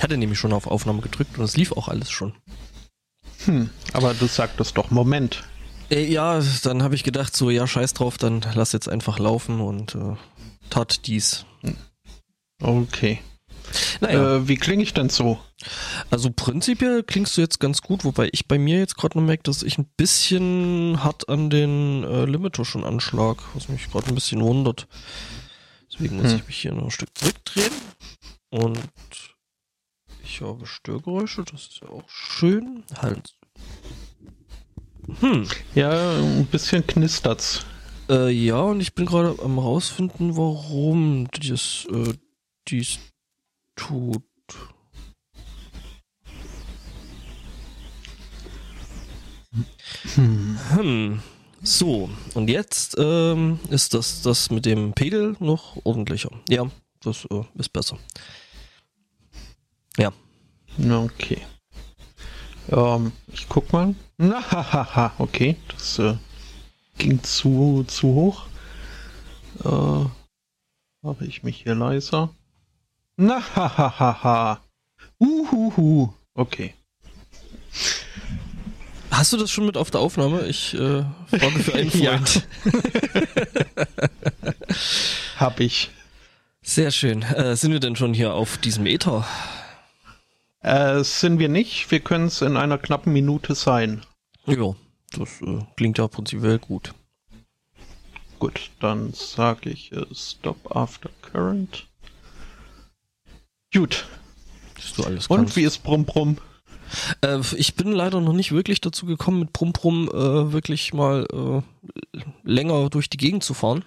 Ich hatte nämlich schon auf Aufnahme gedrückt und es lief auch alles schon. Hm, aber du sagtest doch Moment. Äh, ja, dann habe ich gedacht, so, ja, scheiß drauf, dann lass jetzt einfach laufen und äh, tat dies. Okay. Naja. Äh, wie klinge ich denn so? Also prinzipiell klingst du jetzt ganz gut, wobei ich bei mir jetzt gerade noch merke, dass ich ein bisschen hart an den äh, Limiter schon anschlag, was mich gerade ein bisschen wundert. Deswegen muss Hm. ich mich hier noch ein Stück zurückdrehen. Und ich habe Störgeräusche, das ist ja auch schön. Halt. Hm. Ja, ein bisschen knistert's. Äh, ja, und ich bin gerade am rausfinden, warum dies, äh, dies tut. Hm. Hm. So, und jetzt ähm, ist das, das mit dem Pegel noch ordentlicher. Ja, das äh, ist besser. Ja. Okay. Ähm, ich guck mal. Na, hahaha, okay. Das äh, ging zu, zu hoch. Äh, mache ich mich hier leiser. Na, hahaha. Uhuhu. Okay. Hast du das schon mit auf der Aufnahme? Ich äh, frage für einen. Freund. Hab ich. Sehr schön. Äh, sind wir denn schon hier auf diesem Ether? Äh, sind wir nicht. Wir können es in einer knappen Minute sein. Ja, das äh, klingt ja prinzipiell gut. Gut, dann sage ich äh, Stop After Current. Gut. Du alles Und wie ist Brumm Brumm? Äh, ich bin leider noch nicht wirklich dazu gekommen, mit Brumm Brumm äh, wirklich mal äh, länger durch die Gegend zu fahren.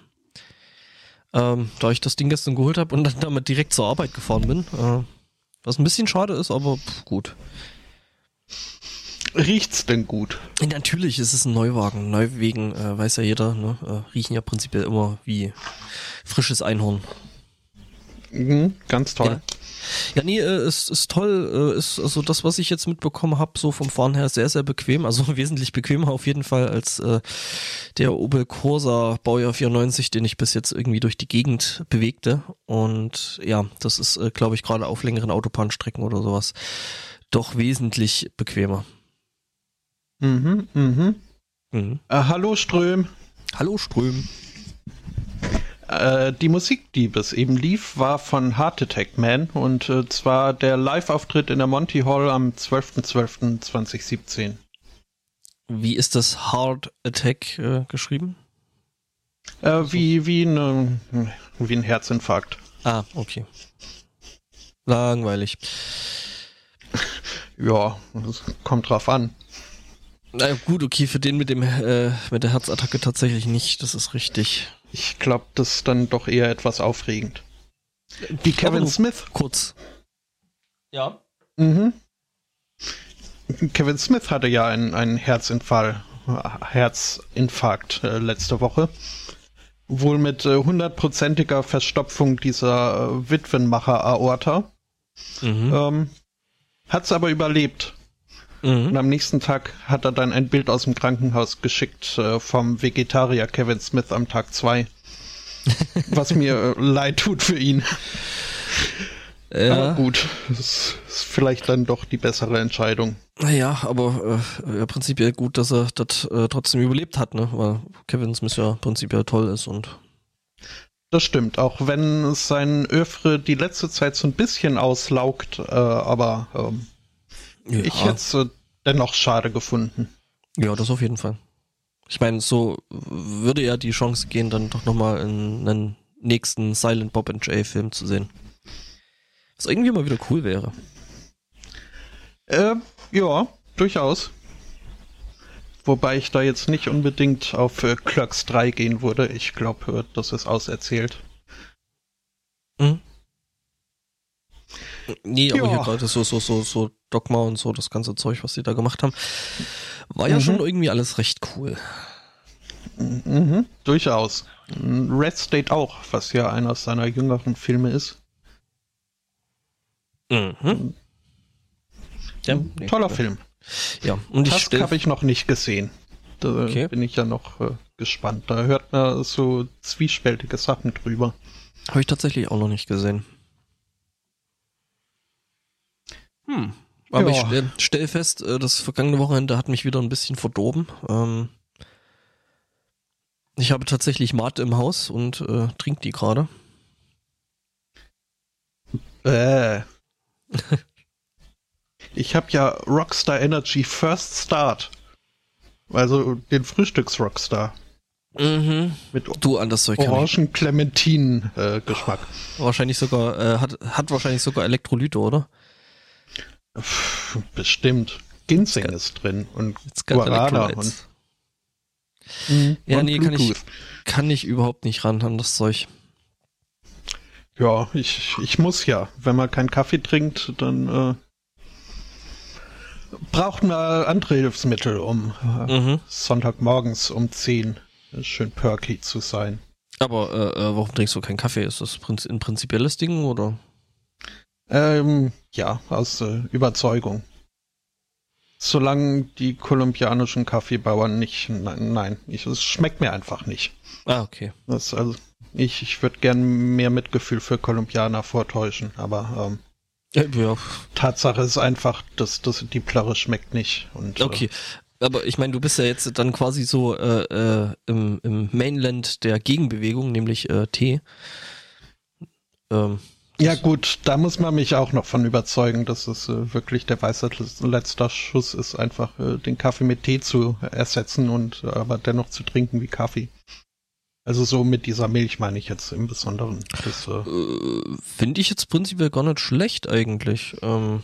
Ähm, da ich das Ding gestern geholt habe und dann damit direkt zur Arbeit gefahren bin. Was ein bisschen schade ist, aber pff, gut. Riecht's denn gut? Natürlich ist es ein Neuwagen. Neuwegen äh, weiß ja jeder, ne? äh, riechen ja prinzipiell immer wie frisches Einhorn. Mhm, ganz toll. Ja. Ja, nee, äh, ist, ist toll. Äh, ist also das, was ich jetzt mitbekommen habe, so vom Fahren her sehr, sehr bequem. Also wesentlich bequemer auf jeden Fall als äh, der Opel Corsa Baujahr 94, den ich bis jetzt irgendwie durch die Gegend bewegte. Und ja, das ist, äh, glaube ich, gerade auf längeren Autobahnstrecken oder sowas doch wesentlich bequemer. Mhm, mhm. Mhm. Äh, hallo Ström. Hallo Ström. Äh, die Musik, die bis eben lief, war von Heart Attack Man und äh, zwar der Live-Auftritt in der Monty Hall am 12.12.2017. Wie ist das Hard Attack äh, geschrieben? Äh, wie, wie, ne, wie ein Herzinfarkt. Ah, okay. Langweilig. Ja, das kommt drauf an. Na gut, okay, für den mit dem äh, mit der Herzattacke tatsächlich nicht, das ist richtig. Ich glaube, das ist dann doch eher etwas aufregend. Wie Kevin Smith. Kurz. Ja. Mhm. Kevin Smith hatte ja einen, einen Herzinfall, Herzinfarkt äh, letzte Woche. Wohl mit äh, hundertprozentiger Verstopfung dieser äh, Witwenmacher-Aorta. Mhm. Ähm, hat's aber überlebt. Und Mhm. am nächsten Tag hat er dann ein Bild aus dem Krankenhaus geschickt äh, vom Vegetarier Kevin Smith am Tag zwei. Was mir äh, leid tut für ihn. Aber Ja, gut, das ist vielleicht dann doch die bessere Entscheidung. naja, aber äh, ja, prinzipiell gut, dass er das äh, trotzdem überlebt hat, ne? Weil Kevin Smith ja prinzipiell toll ist und Das stimmt, auch wenn sein Öffre die letzte Zeit so ein bisschen auslaugt, äh, aber ähm, ja, ich hätte es dennoch schade gefunden. ja, das auf jeden Fall. Ich meine, so würde ja die Chance gehen, dann doch nochmal in einen nächsten Silent Bob and Jay Film zu sehen. Was irgendwie mal wieder cool wäre. Äh, ja, durchaus. Wobei ich da jetzt nicht unbedingt auf äh, Clerks 3 gehen würde. Ich glaube, das ist auserzählt. Mhm. Nee, aber Ja. hier gerade so, so, so, so Dogma und so, das ganze Zeug, was die da gemacht haben, war ja Mhm. schon irgendwie alles recht cool. Mhm, durchaus. Red State auch, was ja einer seiner jüngeren Filme ist. Mhm. Ja, nee, Toller ja. Film. Ja, und ich Tusk stell, habe ich noch nicht gesehen. Da Okay. bin ich ja noch äh, gespannt. Da hört man so zwiespältige Sachen drüber. habe ich tatsächlich auch noch nicht gesehen. Hm. Aber Ja. ich stell, stell fest, äh, das vergangene Wochenende hat mich wieder ein bisschen verdorben. Ähm, ich habe tatsächlich Mate im Haus und äh, trinke die gerade. Äh. Ich habe ja Rockstar Energy First Start. Also den Frühstücks-Rockstar. Mhm. Mit Du an das Zeug kann ich. Orangen-Clementinen-Geschmack. Wahrscheinlich sogar, äh, hat, hat wahrscheinlich sogar Elektrolyte, oder? Bestimmt. Ginseng ist drin und Guarana und, Ja, und nee, kann ich, kann ich überhaupt nicht ran an das Zeug. Ja, ich, ich muss ja. Wenn man keinen Kaffee trinkt, dann äh, braucht man andere Hilfsmittel, um äh, Mhm. Sonntagmorgens um 10 schön perky zu sein. Aber äh, äh, warum trinkst du keinen Kaffee? Ist das ein prinzipielles Ding oder? Ähm, ja, aus äh, Überzeugung. Solange die kolumbianischen Kaffeebauern nicht, nein, nein, ich, es schmeckt mir einfach nicht. Ah, okay. Das, also, ich, ich würde gern mehr Mitgefühl für Kolumbianer vortäuschen, aber ähm, Äh, ja, Tatsache ist einfach, dass, dass die Plörre schmeckt nicht. Und, okay. Aber ich meine, du bist ja jetzt dann quasi so äh, äh, im, im Mainland der Gegenbewegung, nämlich äh, Tee. Ähm, Äh, ja gut, da muss man mich auch noch von überzeugen, dass es äh, wirklich der weiße letzter Schuss ist, einfach äh, den Kaffee mit Tee zu ersetzen und äh, aber dennoch zu trinken wie Kaffee. Also so mit dieser Milch meine ich jetzt im Besonderen. Das, äh, äh, Finde ich jetzt prinzipiell gar nicht schlecht eigentlich. Ähm,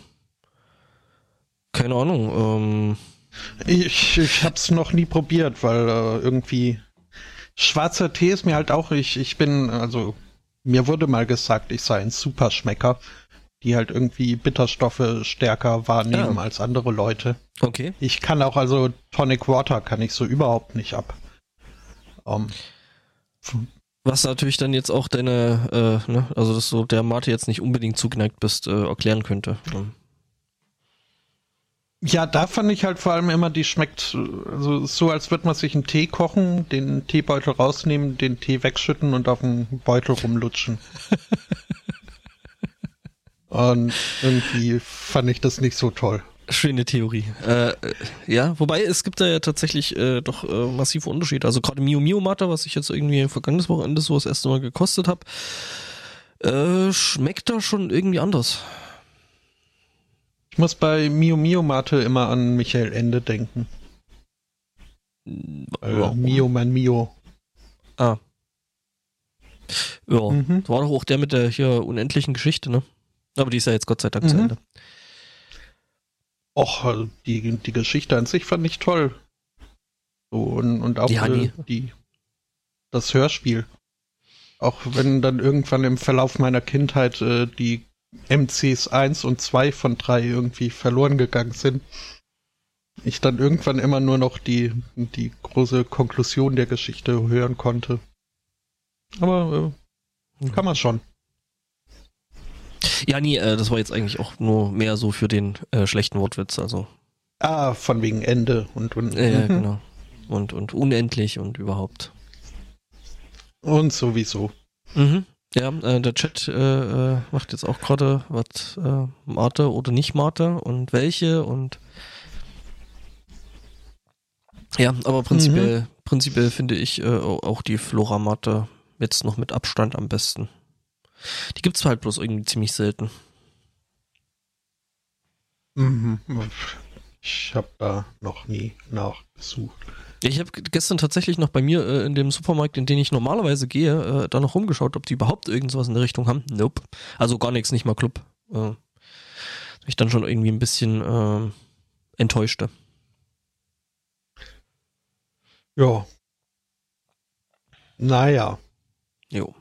keine Ahnung. Ähm, Ich, ich hab's noch nie probiert, weil äh, irgendwie schwarzer Tee ist mir halt auch, ich, ich bin, also mir wurde mal gesagt, ich sei ein Superschmecker, die halt irgendwie Bitterstoffe stärker wahrnehmen Ja. als andere Leute. okay. Ich kann auch, also Tonic Water kann ich so überhaupt nicht ab. Ähm, Was natürlich dann jetzt auch deine, äh, ne, also dass du der Mate jetzt nicht unbedingt zugeneigt bist, äh, erklären könnte. Ja, da fand ich halt vor allem immer, die schmeckt äh, also so, als würde man sich einen Tee kochen, den Teebeutel rausnehmen, den Tee wegschütten und auf dem Beutel rumlutschen. und irgendwie fand ich das nicht so toll. Schöne Theorie. Äh, äh, ja, wobei es gibt da ja tatsächlich äh, doch äh, massive Unterschiede. Also gerade Mio Mio Mate, was ich jetzt irgendwie vergangenes Wochenende so das erste Mal gekostet habe, äh, schmeckt da schon irgendwie anders. Ich muss bei Mio Mio Mate immer an Michael Ende denken. Äh, Ja. Mio mein Mio. Ah. Ja, Mhm. das war doch auch der mit der hier unendlichen Geschichte, ne? Aber die ist ja jetzt Gott sei Dank zu Mhm. Ende. Och, also die, die Geschichte an sich fand ich toll. So, und, und auch Die äh, Honey. die, das Hörspiel. Auch wenn dann irgendwann im Verlauf meiner Kindheit äh, die MCs 1 und 2 von 3 irgendwie verloren gegangen sind. Ich dann irgendwann immer nur noch die, die große Konklusion der Geschichte hören konnte. Aber äh, kann man schon. Ja, nee, äh, das war jetzt eigentlich auch nur mehr so für den äh, schlechten Wortwitz, also. Ah, von wegen Ende und, und, Äh, ja, mhm. genau. Und, und unendlich und überhaupt. und sowieso. Mhm. Ja, äh, der Chat äh, äh, macht jetzt auch gerade was äh, Mate oder nicht Mate und welche und ja, aber prinzipiell, prinzipiell finde ich äh, au- auch die Flora Mate jetzt noch mit Abstand am besten. Die gibt's halt bloß irgendwie ziemlich selten. Mhm. Ich habe da noch nie nachgesucht. Ich habe gestern tatsächlich noch bei mir äh, in dem Supermarkt, in den ich normalerweise gehe, äh, da noch rumgeschaut, ob die überhaupt irgendwas in der Richtung haben. Nope. Also gar nichts, nicht mal Club. Äh, ich dann schon irgendwie ein bisschen äh, enttäuschte. Ja. Naja. Jo.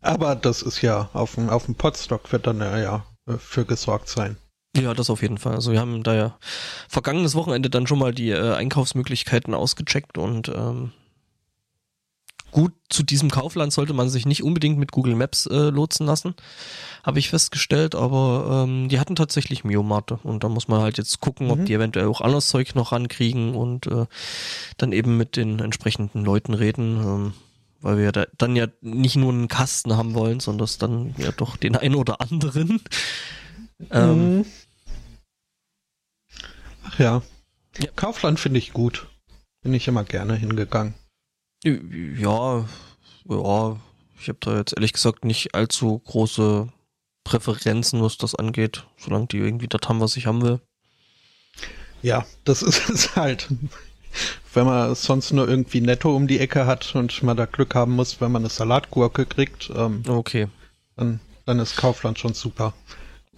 Aber das ist ja auf dem, auf dem Potstock wird dann ja, ja äh, für gesorgt sein. Ja, das auf jeden Fall. Also wir haben da ja vergangenes Wochenende dann schon mal die äh, Einkaufsmöglichkeiten ausgecheckt und ähm, gut, zu diesem Kaufland sollte man sich nicht unbedingt mit Google Maps äh, lotsen lassen, habe ich festgestellt, aber ähm, die hatten tatsächlich Miomate und da muss man halt jetzt gucken, ob Mhm. die eventuell auch anderes Zeug noch rankriegen und äh, dann eben mit den entsprechenden Leuten reden, ähm, weil wir da dann ja nicht nur einen Kasten haben wollen, sondern es dann ja doch den einen oder anderen. Ähm, Mhm. Ach ja. ja. Kaufland finde ich gut. Bin ich immer gerne hingegangen. Ja, ja. Ich habe da jetzt ehrlich gesagt nicht allzu große Präferenzen, was das angeht, solange die irgendwie das haben, was ich haben will. Ja, das ist es halt. Wenn man sonst nur irgendwie netto um die Ecke hat und man da Glück haben muss, wenn man eine Salatgurke kriegt, ähm, okay. dann, dann ist Kaufland schon super.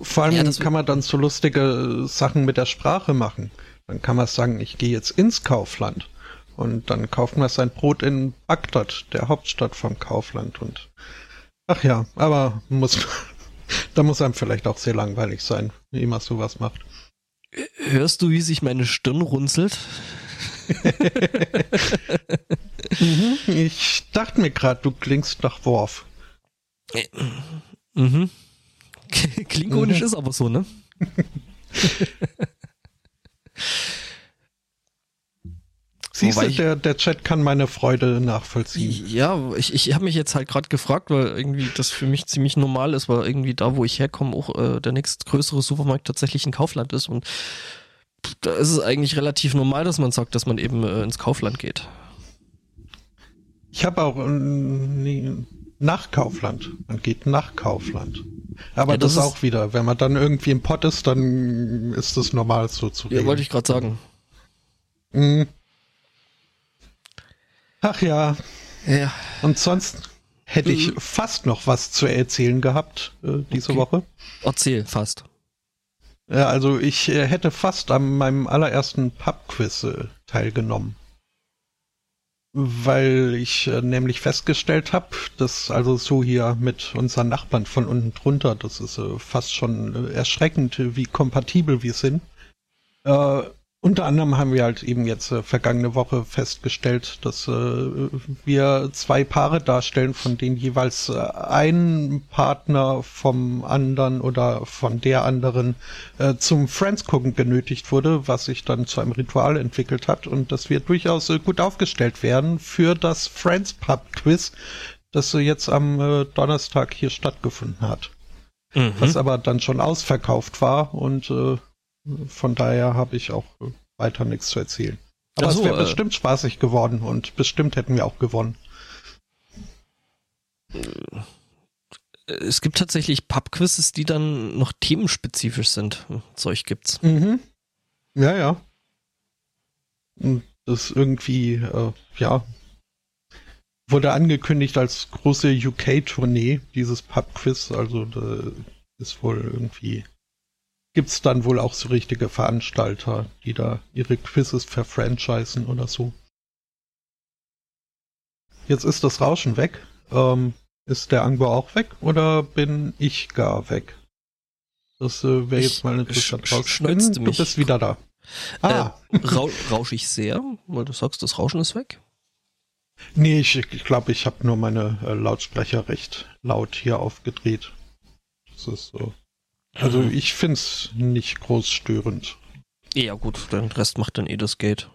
Vor allem ja, kann man dann so lustige Sachen mit der Sprache machen. Dann kann man sagen, ich gehe jetzt ins Kaufland. Und dann kauft man sein Brot in Bagdad, der Hauptstadt vom Kaufland. Und ach ja, aber muss, da muss einem vielleicht auch sehr langweilig sein, wie man sowas macht. Hörst du, wie sich meine Stirn runzelt? mhm, ich dachte mir gerade, du klingst nach Worf. Mhm. Klingonisch mhm. ist aber so, ne? Siehst du, der, der Chat kann meine Freude nachvollziehen. Ja, ich, ich habe mich jetzt halt gerade gefragt, weil irgendwie das für mich ziemlich normal ist, weil irgendwie da, wo ich herkomme, auch äh, der nächstgrößere Supermarkt tatsächlich ein Kaufland ist und da ist es eigentlich relativ normal, dass man sagt, dass man eben äh, ins Kaufland geht. Ich habe auch äh, nach Kaufland. Man geht nach Kaufland. Aber ja, das, das ist auch wieder, wenn man dann irgendwie im Pott ist, dann ist das normal so zu reden. Ja, wollte ich gerade sagen. Mhm. Ach ja. Ja. Und sonst hätte ich mhm. fast noch was zu erzählen gehabt äh, diese okay. Woche. Erzähl, fast. Ja, also ich äh, hätte fast an meinem allerersten Pub-Quiz äh, teilgenommen. Weil ich äh, nämlich festgestellt habe, dass also so hier mit unseren Nachbarn von unten drunter, das ist äh, fast schon äh, erschreckend, wie kompatibel wir sind. Äh, unter anderem haben wir halt eben jetzt äh, vergangene Woche festgestellt, dass äh, wir zwei Paare darstellen, von denen jeweils äh, ein Partner vom anderen oder von der anderen äh, zum Friends gucken genötigt wurde, was sich dann zu einem Ritual entwickelt hat und dass wir durchaus äh, gut aufgestellt werden für das Friends Pub Quiz, das jetzt am äh, Donnerstag hier stattgefunden hat. Mhm. Was aber dann schon ausverkauft war und von daher habe ich auch weiter nichts zu erzählen. Aber so, es wäre äh, bestimmt spaßig geworden und bestimmt hätten wir auch gewonnen. Es gibt tatsächlich Pubquizzes, die dann noch themenspezifisch sind. Zeug gibt's. Mhm. Ja, ja. Und das irgendwie, äh, ja, wurde angekündigt als große UK-Tournee, dieses Pubquiz. Also da ist wohl irgendwie gibt es dann wohl auch so richtige Veranstalter, die da ihre Quizzes verfranchisen oder so. Jetzt ist das Rauschen weg. Ähm, ist der Angbo auch weg oder bin ich gar weg? Das äh, wäre jetzt mal interessant rauszufinden. Du bist wieder da. Ah. Äh, rau rausch ich sehr, weil du sagst, das Rauschen ist weg? Nee, ich glaube, ich, glaub, ich habe nur meine äh, Lautsprecher recht laut hier aufgedreht. Das ist so. Also ich find's nicht groß störend. Ja gut, den Rest macht dann eh das Gate.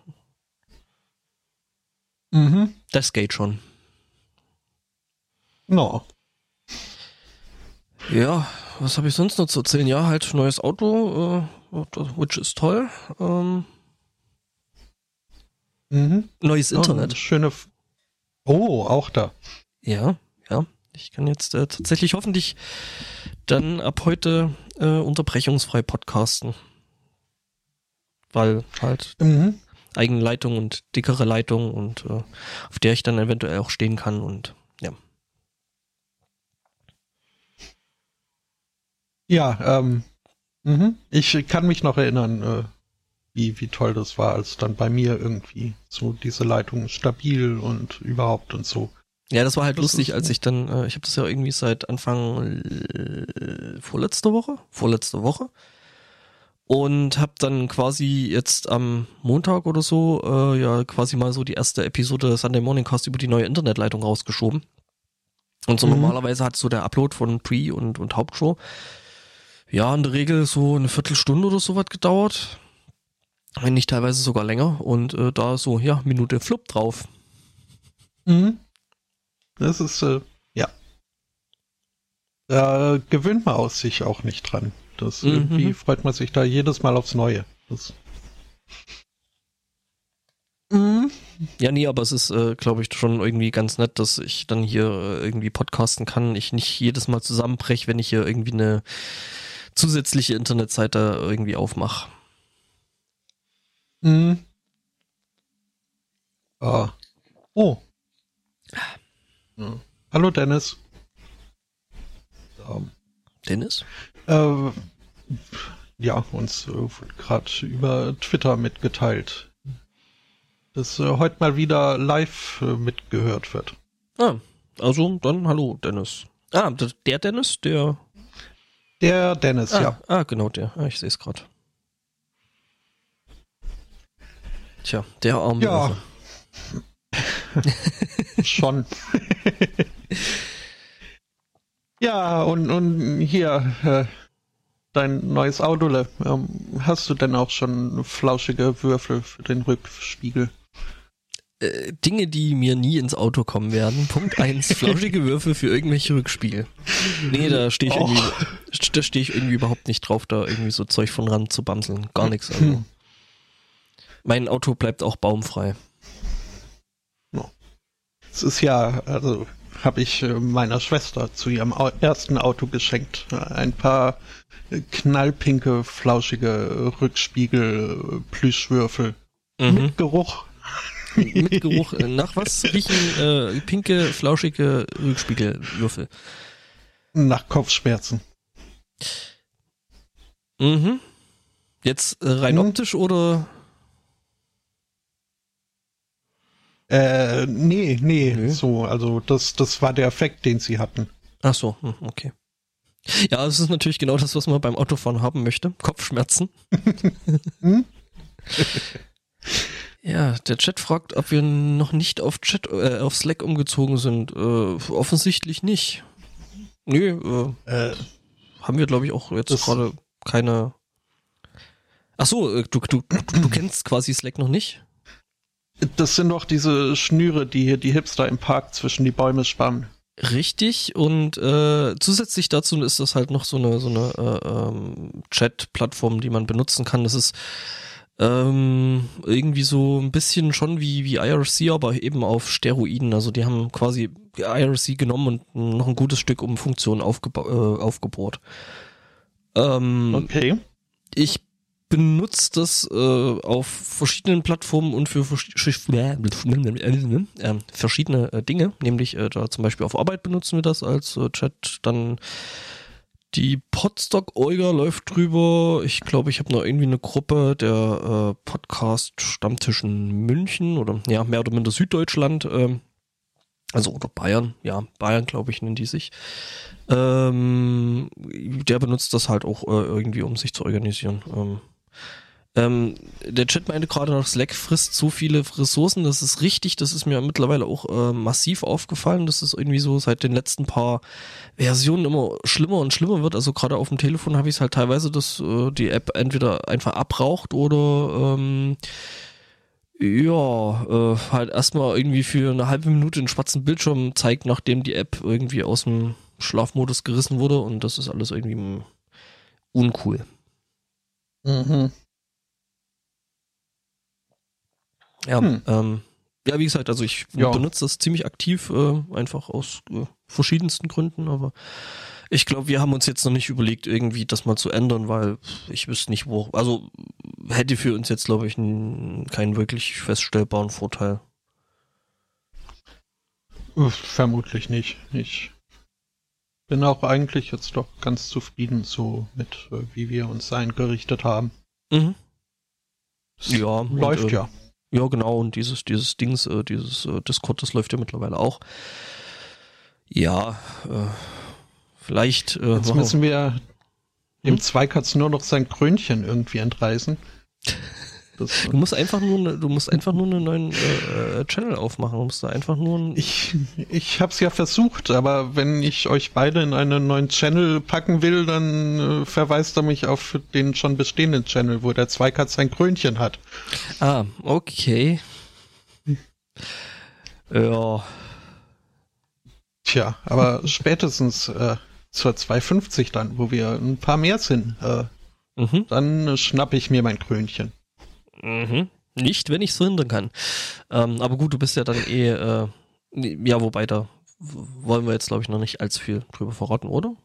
Mhm. Das geht schon. No. Ja, was habe ich sonst noch zu erzählen? Ja, halt neues Auto, äh, which ist toll. Ähm, mhm. Neues Internet. Oh, schöne. Oh, auch da. Ja, ja. Ich kann jetzt äh, tatsächlich hoffentlich dann ab heute äh, unterbrechungsfrei podcasten. Weil halt mhm. eigene Leitung und dickere Leitung und äh, auf der ich dann eventuell auch stehen kann und ja. Ja, ähm, mhm. ich kann mich noch erinnern, äh, wie, wie toll das war, als dann bei mir irgendwie so diese Leitung stabil und überhaupt und so. Ja, das war halt das lustig, als ich dann, äh, ich habe das ja irgendwie seit Anfang äh, vorletzter Woche, vorletzte Woche und habe dann quasi jetzt am Montag oder so äh, ja quasi mal so die erste Episode Sunday Morning Cast über die neue Internetleitung rausgeschoben. Und so mhm. normalerweise hat so der Upload von Pre und und Hauptshow ja in der Regel so eine Viertelstunde oder so was gedauert, wenn nicht teilweise sogar länger und äh, da so ja Minute Flop drauf. Mhm. Das ist, äh, ja. Da gewöhnt man aus sich auch nicht dran. Das mhm. irgendwie freut man sich da jedes Mal aufs Neue. Das Mhm. Ja, nee, aber es ist, äh, glaube ich, schon irgendwie ganz nett, dass ich dann hier äh, irgendwie podcasten kann. Ich nicht jedes Mal zusammenbreche, wenn ich hier irgendwie eine zusätzliche Internetseite irgendwie aufmache. Mhm. Ah. Oh. Ja. Hallo Dennis. Um. Dennis? Äh, ja, uns äh, gerade über Twitter mitgeteilt, dass äh, heute mal wieder live äh, mitgehört wird. Ah, also dann hallo Dennis. Ah, der Dennis, der. Der Dennis, ah, ja. Ah, genau der. Ah, ich sehe es gerade. Tja, der arme. Ja. Schon. ja, und, und hier, äh, dein neues Auto, ähm, hast du denn auch schon flauschige Würfel für den Rückspiegel? Äh, Dinge, die mir nie ins Auto kommen werden. Punkt 1, flauschige Würfel für irgendwelche Rückspiegel. Nee, da stehe ich, irgendwie, da steh ich irgendwie überhaupt nicht drauf, da irgendwie so Zeug von ran zu bamseln. Gar nichts. Also. Hm. Mein Auto bleibt auch baumfrei. Es ist ja, also habe ich äh, meiner Schwester zu ihrem ersten Auto geschenkt. Ein paar knallpinke, flauschige Rückspiegel, Plüschwürfel. Mhm. Mit Geruch. Mit Geruch. Äh, nach was riechen äh, pinke, flauschige Rückspiegelwürfel? Nach Kopfschmerzen. Mhm. Jetzt äh, rein mhm. optisch oder? Äh, nee, nee, nee, so, also das, das war der Effekt, den sie hatten. Ach so, hm, okay. Ja, es ist natürlich genau das, was man beim Autofahren haben möchte. Kopfschmerzen. hm? ja, der Chat fragt, ob wir noch nicht auf Chat, äh, auf Slack umgezogen sind. Äh, offensichtlich nicht. Nö, äh, äh, haben wir, glaube ich, auch jetzt gerade keine. Ach so, äh, du, du, du, du kennst quasi Slack noch nicht? Das sind doch diese Schnüre, die hier die Hipster im Park zwischen die Bäume spannen. Richtig und äh, zusätzlich dazu ist das halt noch so eine so eine äh, ähm, Chat-Plattform, die man benutzen kann. Das ist ähm, irgendwie so ein bisschen schon wie wie IRC, aber eben auf Steroiden. Also die haben quasi IRC genommen und noch ein gutes Stück um Funktionen aufgeba äh, aufgebohrt. Ähm, okay. Ich benutzt das äh, auf verschiedenen Plattformen und für äh, verschiedene äh, Dinge, nämlich äh, da zum Beispiel auf Arbeit benutzen wir das als äh, Chat, dann die Podstock Euger läuft drüber. Ich glaube, ich habe noch irgendwie eine Gruppe der äh, Podcast Stammtisch in München oder ja, mehr oder minder Süddeutschland. Äh, also oder Bayern, ja, Bayern glaube ich nennen die sich. Ähm, der benutzt das halt auch irgendwie, um sich zu organisieren. Ähm, ähm, der Chat meinte gerade noch, Slack frisst so viele Ressourcen, das ist richtig, das ist mir mittlerweile auch äh, massiv aufgefallen, dass es irgendwie so seit den letzten paar Versionen immer schlimmer und schlimmer wird. Also gerade auf dem Telefon habe ich es halt teilweise, dass äh, die App entweder einfach abraucht oder ähm, ja, äh, halt erstmal irgendwie für eine halbe Minute einen schwarzen Bildschirm zeigt, nachdem die App irgendwie aus dem Schlafmodus gerissen wurde und das ist alles irgendwie uncool. Mhm. Ja, hm. ähm, ja, wie gesagt, also ich ja. benutze das ziemlich aktiv, äh, einfach aus äh, verschiedensten Gründen, aber ich glaube, wir haben uns jetzt noch nicht überlegt, irgendwie das mal zu ändern, weil ich wüsste nicht, wo. Also hätte für uns jetzt, glaube ich, keinen wirklich feststellbaren Vorteil. Vermutlich nicht. Ich bin auch eigentlich jetzt doch ganz zufrieden so mit, äh, wie wir uns eingerichtet haben. Mhm. Ja, läuft und, äh, ja. Ja, genau, und dieses, dieses Dings, äh, dieses äh, Discord, das läuft ja mittlerweile auch. Ja, äh, vielleicht. Äh, Jetzt müssen wir dem hm? Zweikatz nur noch sein Krönchen irgendwie entreißen. Das, du musst einfach nur, du musst einfach nur einen neuen äh, äh, Channel aufmachen. Du musst da einfach nur Ich, ich hab's ja versucht, aber wenn ich euch beide in einen neuen Channel packen will, dann äh, verweist er mich auf den schon bestehenden Channel, wo der Zweikatz sein Krönchen hat. Ah, okay. ja. Tja, aber spätestens äh, zur 250 dann, wo wir ein paar mehr sind, äh, mhm. dann schnappe ich mir mein Krönchen. Mhm. Nicht, wenn ich es verhindern kann. Ähm, aber gut, du bist ja dann eh, äh, ja, wobei da wollen wir jetzt, glaube ich, noch nicht allzu viel drüber verraten, oder?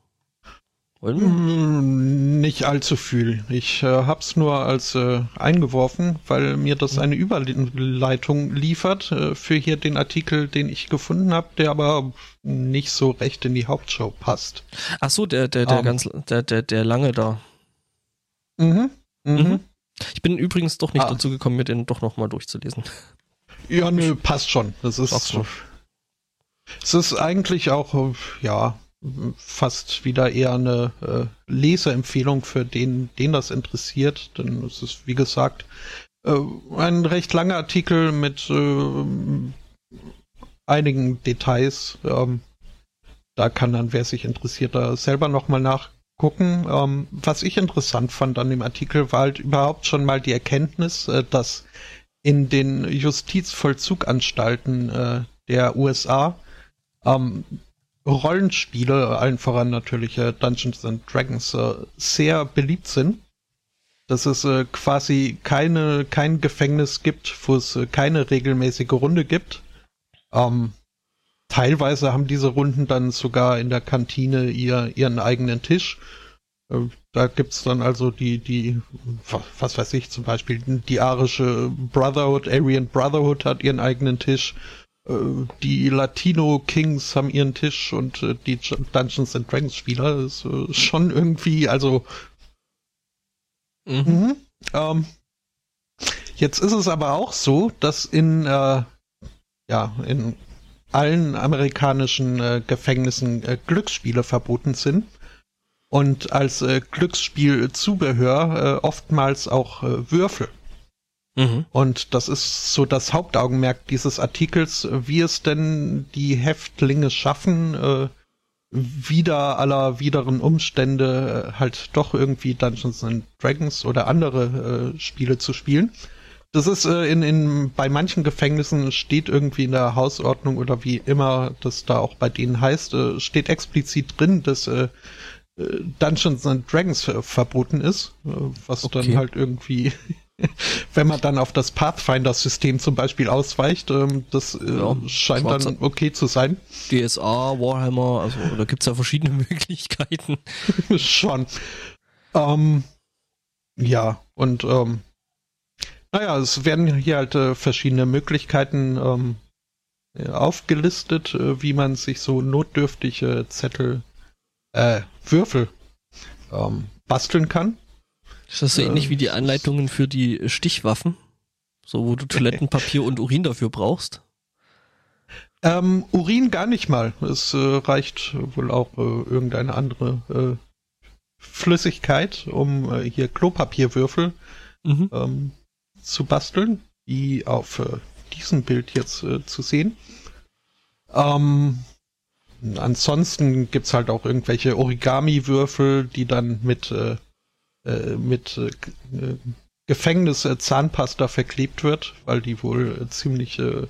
Wollen wir? Mm, nicht allzu viel. Ich äh, hab's nur als äh, eingeworfen, weil mir das eine Überleitung liefert äh, für hier den Artikel, den ich gefunden habe, der aber nicht so recht in die Hauptshow passt. Ach so, der der der um. ganz der der der lange da. Mhm. Mhm. mhm. Ich bin übrigens doch nicht ah. dazu gekommen, mir den doch nochmal durchzulesen. Ja, nö, passt schon. Das ist. So. Es ist eigentlich auch, ja, fast wieder eher eine äh, Leseempfehlung für den, den das interessiert. Denn es ist, wie gesagt, äh, ein recht langer Artikel mit äh, einigen Details. Ähm, da kann dann, wer sich interessiert, da selber nochmal nachgucken. Ähm, was ich interessant fand an dem Artikel war halt überhaupt schon mal die Erkenntnis, äh, dass in den Justizvollzuganstalten äh, der USA ähm, Rollenspiele, allen voran natürlich äh, Dungeons and Dragons, äh, sehr beliebt sind. Dass es äh, quasi keine, kein Gefängnis gibt, wo es äh, keine regelmäßige Runde gibt. Ähm, teilweise haben diese Runden dann sogar in der Kantine ihr, ihren eigenen Tisch. Äh, da gibt's dann also die, die, was weiß ich, zum Beispiel die arische Brotherhood, Aryan Brotherhood hat ihren eigenen Tisch. Äh, die Latino Kings haben ihren Tisch und äh, die Dungeons and Dragons Spieler ist schon irgendwie, also mhm. Mhm, ähm, jetzt ist es aber auch so, dass in äh, ja in allen amerikanischen äh, Gefängnissen äh, Glücksspiele verboten sind und als äh, Glücksspielzubehör äh, oftmals auch äh, Würfel. Mhm. Und das ist so das Hauptaugenmerk dieses Artikels, wie es denn die Häftlinge schaffen, äh, wieder aller wideren Umstände äh, halt doch irgendwie Dungeons and Dragons oder andere äh, Spiele zu spielen. Das ist äh, in, in bei manchen Gefängnissen steht irgendwie in der Hausordnung oder wie immer das da auch bei denen heißt, äh, steht explizit drin, dass äh, äh Dungeons and Dragons verboten ist, äh, was okay. dann halt irgendwie wenn man dann auf das Pathfinder-System zum Beispiel ausweicht, ähm, das äh, ja, scheint dann okay zu sein. DSA, Warhammer, also da gibt's ja verschiedene Möglichkeiten. Schon. Ähm, ja, und ähm, naja, es werden hier halt äh, verschiedene Möglichkeiten ähm, aufgelistet, äh, wie man sich so notdürftige Zettel, äh, Würfel ähm, basteln kann. Ist das so äh, ähnlich wie die Anleitungen für die Stichwaffen? So, wo du Toilettenpapier und Urin dafür brauchst? Ähm, Urin gar nicht mal. Es äh, reicht wohl auch äh, irgendeine andere äh, Flüssigkeit, um äh, hier Klopapierwürfel mhm. ähm, zu basteln, die auf äh, diesem Bild jetzt zu sehen. Ähm, ansonsten gibt's halt auch irgendwelche Origami-Würfel, die dann mit äh, mit äh, äh, Zahnpasta verklebt wird, weil die wohl äh, ziemlich äh,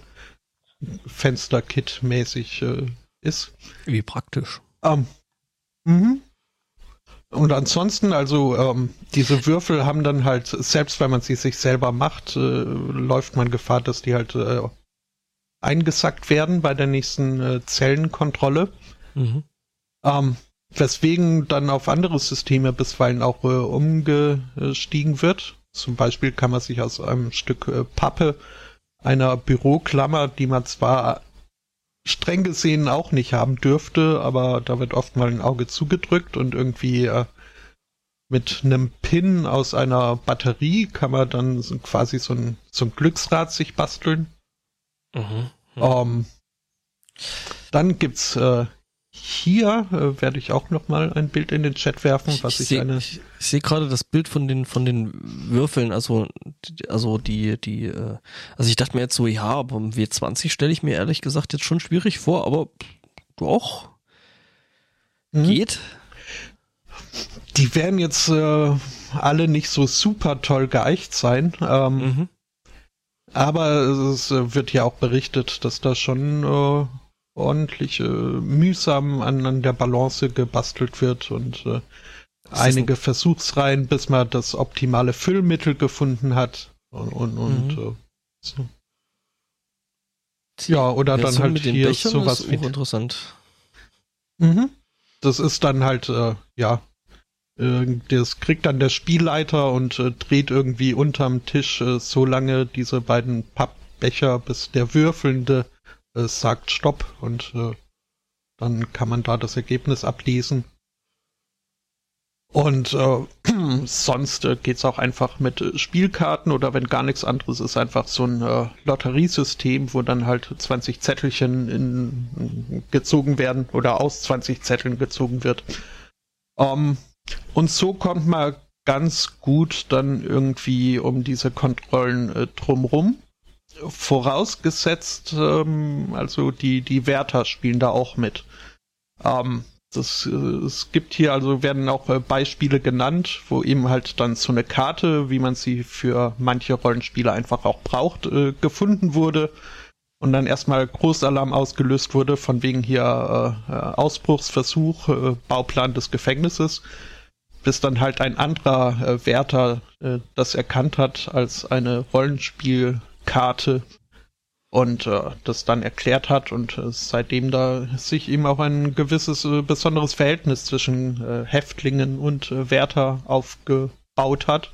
Fensterkit-mäßig äh, ist. Wie praktisch. Ähm, mhm. Und ansonsten, also ähm, diese Würfel haben dann halt, selbst wenn man sie sich selber macht, äh, läuft man Gefahr, dass die halt äh, eingesackt werden bei der nächsten äh, Zellenkontrolle. Mhm. Ähm, weswegen dann auf andere Systeme bisweilen auch äh, umgestiegen wird. Zum Beispiel kann man sich aus einem Stück äh, Pappe einer Büroklammer, die man zwar streng gesehen auch nicht haben dürfte, aber da wird oft mal ein Auge zugedrückt und irgendwie äh, mit einem Pin aus einer Batterie kann man dann quasi so ein, so ein Glücksrad sich basteln. Mhm. Mhm. Ähm, dann gibt's äh, hier äh, werde ich auch noch mal ein Bild in den Chat werfen, was ich, ich, seh, eine. Ich, ich sehe gerade das Bild von den von den Würfeln, also also die die äh, also ich dachte mir jetzt so, ja, aber im W20 stelle ich mir ehrlich gesagt jetzt schon schwierig vor, aber doch mhm. geht. Die werden jetzt äh, alle nicht so super toll geeicht sein. Ähm, mhm. Aber es wird ja auch berichtet, dass da schon äh, ordentlich äh, mühsam an, an der Balance gebastelt wird und äh, einige Versuchsreihen, bis man das optimale Füllmittel gefunden hat. Und, und, und mhm. äh, so. Ja, oder dann halt mit den hier Bechern sowas ist wie. interessant. Mhm. Das ist dann halt, äh, ja, äh, das kriegt dann der Spielleiter und äh, dreht irgendwie unterm Tisch äh, so lange diese beiden Pappbecher, bis der Würfelnde äh, sagt Stopp und äh, dann kann man da das Ergebnis ablesen. Und äh, sonst äh, geht's auch einfach mit äh, Spielkarten oder wenn gar nichts anderes ist, einfach so ein äh, Lotteriesystem, wo dann halt 20 Zettelchen in, gezogen werden oder aus 20 Zetteln gezogen wird. Ähm, und so kommt man ganz gut dann irgendwie um diese Kontrollen äh, drumrum. Vorausgesetzt, ähm, also die, die Wärter spielen da auch mit. Ähm, das, äh, es gibt hier also werden auch äh, Beispiele genannt, wo eben halt dann so eine Karte, wie man sie für manche Rollenspiele einfach auch braucht, äh, gefunden wurde und dann erstmal Großalarm ausgelöst wurde von wegen hier äh, Ausbruchsversuch, äh, Bauplan des Gefängnisses, bis dann halt ein anderer äh, Wärter äh, das erkannt hat als eine Rollenspielkarte und äh, das dann erklärt hat und äh, seitdem da sich eben auch ein gewisses äh, besonderes Verhältnis zwischen äh, Häftlingen und äh, Wärter aufgebaut hat.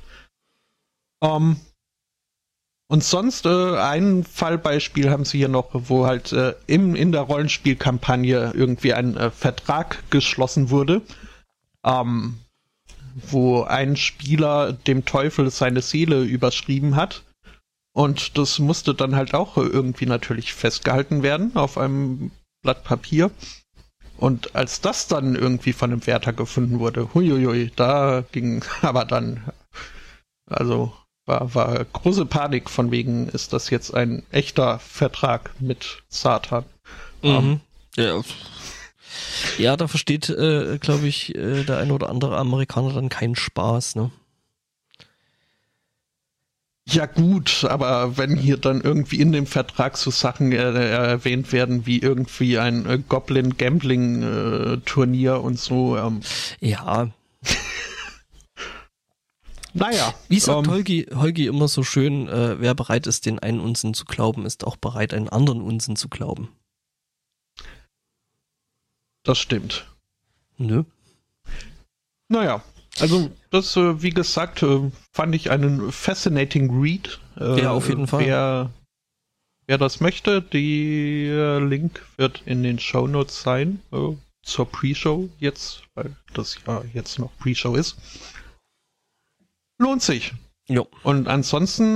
Ähm, und sonst äh, ein Fallbeispiel haben sie hier noch, wo halt im, in der Rollenspielkampagne irgendwie ein Vertrag geschlossen wurde, ähm, wo ein Spieler dem Teufel seine Seele überschrieben hat und das musste dann halt auch irgendwie natürlich festgehalten werden auf einem Blatt Papier. Und als das dann irgendwie von einem Wärter gefunden wurde, huiuiui, da ging aber dann, also war, war große Panik von wegen, ist das jetzt ein echter Vertrag mit Satan? Mhm. Um, ähm, ja. ja, da versteht, äh, glaube ich, äh, der ein oder andere Amerikaner dann keinen Spaß, ne? Ja gut, aber wenn hier dann irgendwie in dem Vertrag so Sachen äh, erwähnt werden, wie irgendwie ein äh, Goblin Gambling äh, Turnier und so. Ähm. Ja. naja. Wie sagt ähm, Holgi, Holgi immer so schön, äh, wer bereit ist, den einen Unsinn zu glauben, ist auch bereit, einen anderen Unsinn zu glauben. Das stimmt. Nö. Naja, also das, äh, wie gesagt, äh, fand ich einen fascinating Read. Äh, ja, auf jeden Fall. Wer, wer das möchte, der Link wird in den Show Notes sein zur Pre-Show jetzt, weil das ja jetzt noch Pre-Show ist. Lohnt sich. Jo. Und ansonsten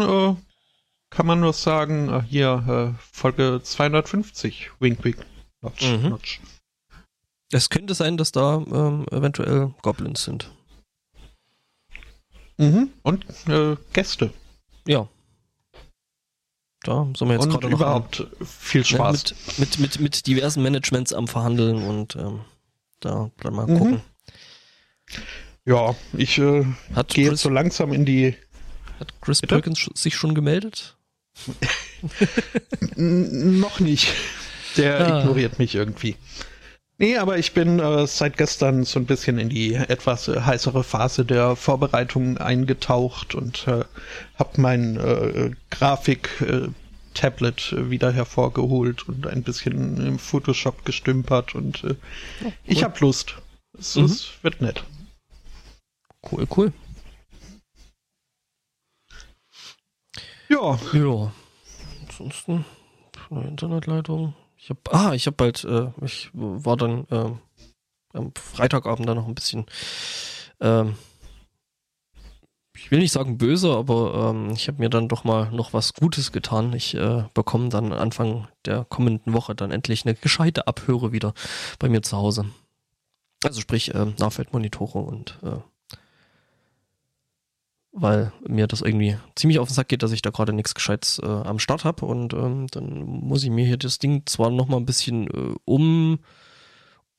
kann man nur sagen, hier Folge 250, Wink Wink, Notch, mhm. Notch. Es könnte sein, dass da ähm, eventuell Goblins sind. Mhm. Und äh, Gäste. Ja. Da sind wir jetzt gerade noch überhaupt an, viel ne, Spaß. Mit, mit, mit, mit, diversen Managements am Verhandeln und ähm, da dann mal mhm. gucken. Ja, ich äh, gehe jetzt so langsam in die. Hat Chris Bitte? Perkins sich schon gemeldet? noch nicht. Der ah. ignoriert mich irgendwie. Nee, aber ich bin äh, seit gestern so ein bisschen in die etwas äh, heißere Phase der Vorbereitung eingetaucht und äh, habe mein äh, Grafik-Tablet äh, wieder hervorgeholt und ein bisschen im Photoshop gestümpert und äh, oh, cool. ich habe Lust. Es, mhm. es wird nett. Cool, cool. Ja. Ja. Ansonsten, Internetleitung, ich habe, ah, ich habe bald, äh, ich war dann äh, am Freitagabend dann noch ein bisschen, ähm, ich will nicht sagen böse, aber ähm, ich habe mir dann doch mal noch was Gutes getan. Ich äh, bekomme dann Anfang der kommenden Woche dann endlich eine gescheite Abhöre wieder bei mir zu Hause. Also sprich äh, Nahfeldmonitore und äh, weil mir das irgendwie ziemlich auf den Sack geht, dass ich da gerade nichts Gescheites äh, am Start habe und ähm, dann muss ich mir hier das Ding zwar nochmal ein bisschen äh,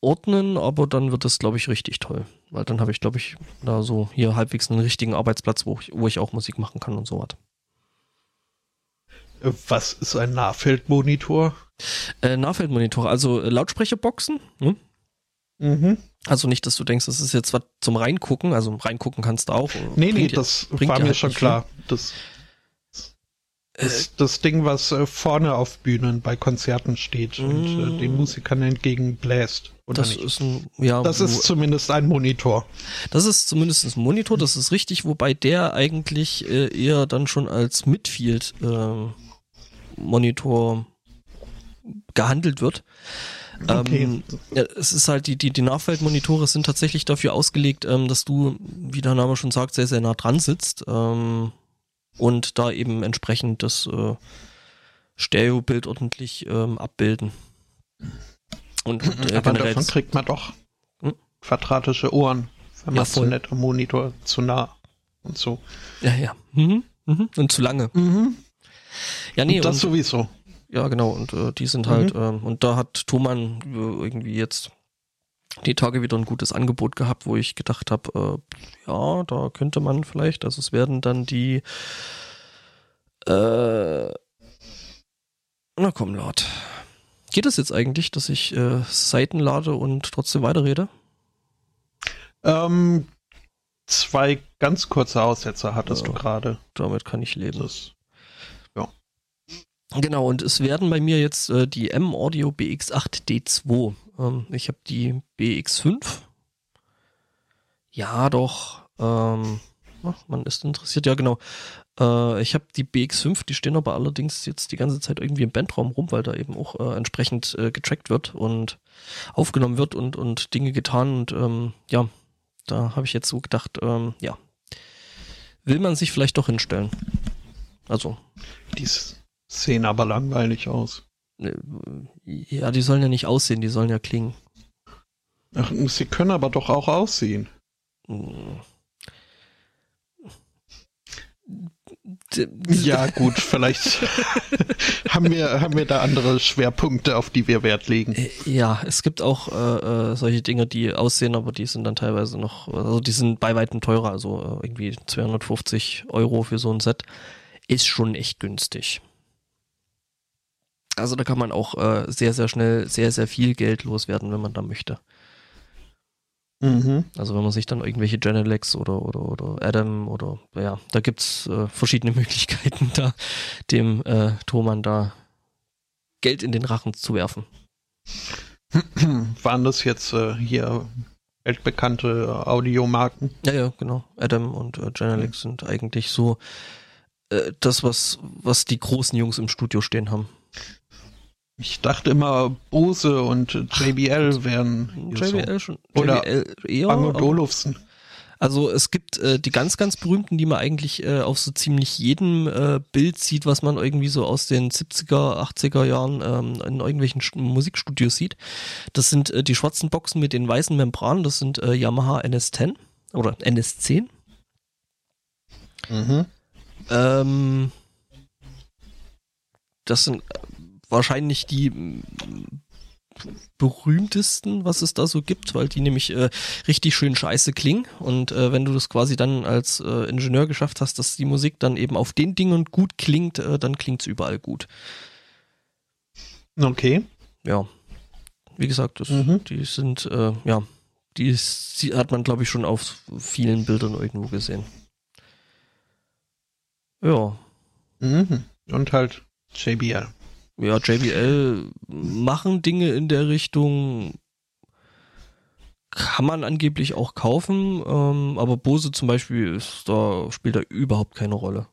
umordnen, aber dann wird das, glaube ich, richtig toll, weil dann habe ich, glaube ich, da so hier halbwegs einen richtigen Arbeitsplatz, wo ich, wo ich auch Musik machen kann und so was. Was ist ein Nahfeldmonitor? Äh, Nahfeldmonitor, also äh, Lautsprecherboxen. Hm? Mhm. Also nicht, dass du denkst, das ist jetzt was zum Reingucken. Also reingucken kannst du auch. Nee, nee, das war mir halt schon klar. Das, Das, das Ding, was äh, vorne auf Bühnen bei Konzerten steht und äh, den Musikern entgegenbläst. Oder das nicht? ist ein, ja, das ist zumindest ein Monitor. Das ist zumindest ein Monitor, das ist richtig, wobei der eigentlich äh, eher dann schon als Midfield ähm, Monitor gehandelt wird. Okay. Ähm, ja, es ist halt, die, die, die Nachfeldmonitore sind tatsächlich dafür ausgelegt, ähm, dass du, wie der Name schon sagt, sehr, sehr nah dran sitzt ähm, und da eben entsprechend das äh, Stereobild ordentlich ähm, abbilden. Und, und äh, Aber davon kriegt man doch Hm? quadratische Ohren, wenn Ja, man zu voll. nett am Monitor zu nah und so. Ja, ja. Mhm. Mhm. Und zu lange. Ja, nee, und das und, sowieso. Ja, genau. Und äh, die sind Mhm. halt, ähm, und da hat Thomann äh, irgendwie jetzt die Tage wieder ein gutes Angebot gehabt, wo ich gedacht habe, äh, ja, da könnte man vielleicht, also es werden dann die, äh, na komm, lad. Geht es jetzt eigentlich, dass ich äh, Seiten lade und trotzdem weiterrede? Ähm, zwei ganz kurze Aussetzer hattest Ja. du gerade. Damit kann ich leben. Das- Genau, und es werden bei mir jetzt äh, die M-Audio BX8D2. Ähm, ich habe die BX5. Ja, doch. Ähm, ach, man ist interessiert, ja genau. Äh, ich habe die BX5, die stehen aber allerdings jetzt die ganze Zeit irgendwie im Bandraum rum, weil da eben auch äh, entsprechend äh, getrackt wird und aufgenommen wird und, und Dinge getan. Und ähm, ja, da habe ich jetzt so gedacht, ähm, ja, will man sich vielleicht doch hinstellen. Also, Die s- sehen aber langweilig aus. äh, ja, die sollen ja nicht aussehen, die sollen ja klingen. Ach, sie können aber doch auch aussehen. Hm. Ja, gut, vielleicht haben wir, haben wir da andere Schwerpunkte, auf die wir Wert legen. Äh, Ja, es gibt auch äh, äh, solche Dinge, die aussehen, aber die sind dann teilweise noch, also die sind bei weitem teurer, also äh, irgendwie 250 Euro für so ein Set ist schon echt günstig. Also da kann man auch äh, sehr, sehr schnell sehr, sehr viel Geld loswerden, wenn man da möchte. Mhm. Also wenn man sich dann irgendwelche Genelex oder, oder, oder Adam oder ja, da gibt's äh, verschiedene Möglichkeiten, da dem äh, Thomann da Geld in den Rachen zu werfen. Waren das jetzt äh, hier weltbekannte Audiomarken? Ja, ja, genau. Adam und äh, Genelex sind eigentlich so äh, das, was, was die großen Jungs im Studio stehen haben. Ich dachte immer, Bose und JBL wären JBL schon. Oder JBL eher. so. Bang und Olufsen. Also es gibt äh, die ganz, ganz berühmten, die man eigentlich äh, auf so ziemlich jedem äh, Bild sieht, was man irgendwie so aus den 70er, 80er Jahren ähm, in irgendwelchen St Musikstudios sieht. Das sind äh, die schwarzen Boxen mit den weißen Membranen, das sind äh, Yamaha NS10 oder NS10. Mhm. Ähm, das sind wahrscheinlich die m, berühmtesten, was es da so gibt, weil die nämlich äh, richtig schön scheiße klingen. Und äh, wenn du das quasi dann als äh, Ingenieur geschafft hast, dass die Musik dann eben auf den Dingen gut klingt, äh, dann klingt's überall gut. Okay. Ja. Wie gesagt, das, Mhm. die sind, äh, ja, die, ist, die hat man, glaube ich, schon auf vielen Bildern irgendwo gesehen. Ja. Mhm. Und halt JBL. Ja, JBL machen Dinge in der Richtung, kann man angeblich auch kaufen, ähm, aber Bose zum Beispiel ist da, spielt da überhaupt keine Rolle.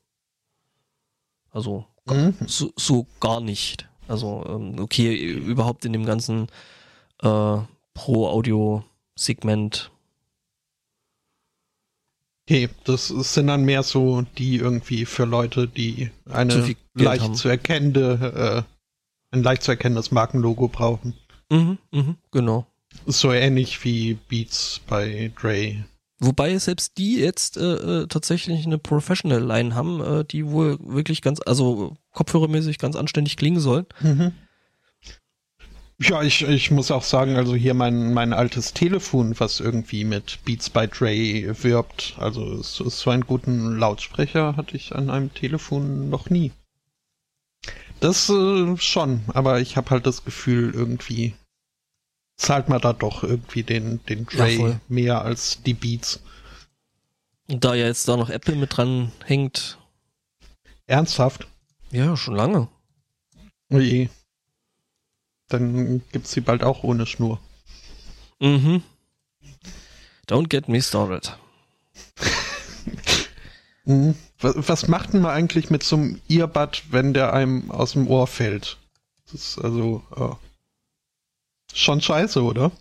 Also Mhm. so, so gar nicht. Also, ähm, okay, überhaupt in dem ganzen äh, Pro-Audio-Segment. Okay, das sind dann mehr so die irgendwie für Leute, die eine leicht haben. zu erkennende, äh, ein leicht zu erkennendes Markenlogo brauchen. Mhm, mhm, genau. So ähnlich wie Beats bei Dre. Wobei selbst die jetzt äh, äh, tatsächlich eine Professional Line haben, äh, die wohl wirklich ganz, also kopfhörermäßig ganz anständig klingen sollen. Mhm. Ja, ich, ich muss auch sagen, also hier mein, mein altes Telefon, was irgendwie mit Beats by Dre wirbt, also so, so einen guten Lautsprecher hatte ich an einem Telefon noch nie. Das äh, schon, aber ich habe halt das Gefühl, irgendwie zahlt man da doch irgendwie den, den Ja, Dre voll. mehr als die Beats. Und da ja jetzt da noch Apple mit dran hängt, Ernsthaft? Ja, schon lange. Oje. Dann gibt's sie bald auch ohne Schnur. Mhm. Don't get me started. Mhm. Was, macht denn man eigentlich mit so einem Earbud, wenn der einem aus dem Ohr fällt? Das ist also äh, schon scheiße, oder?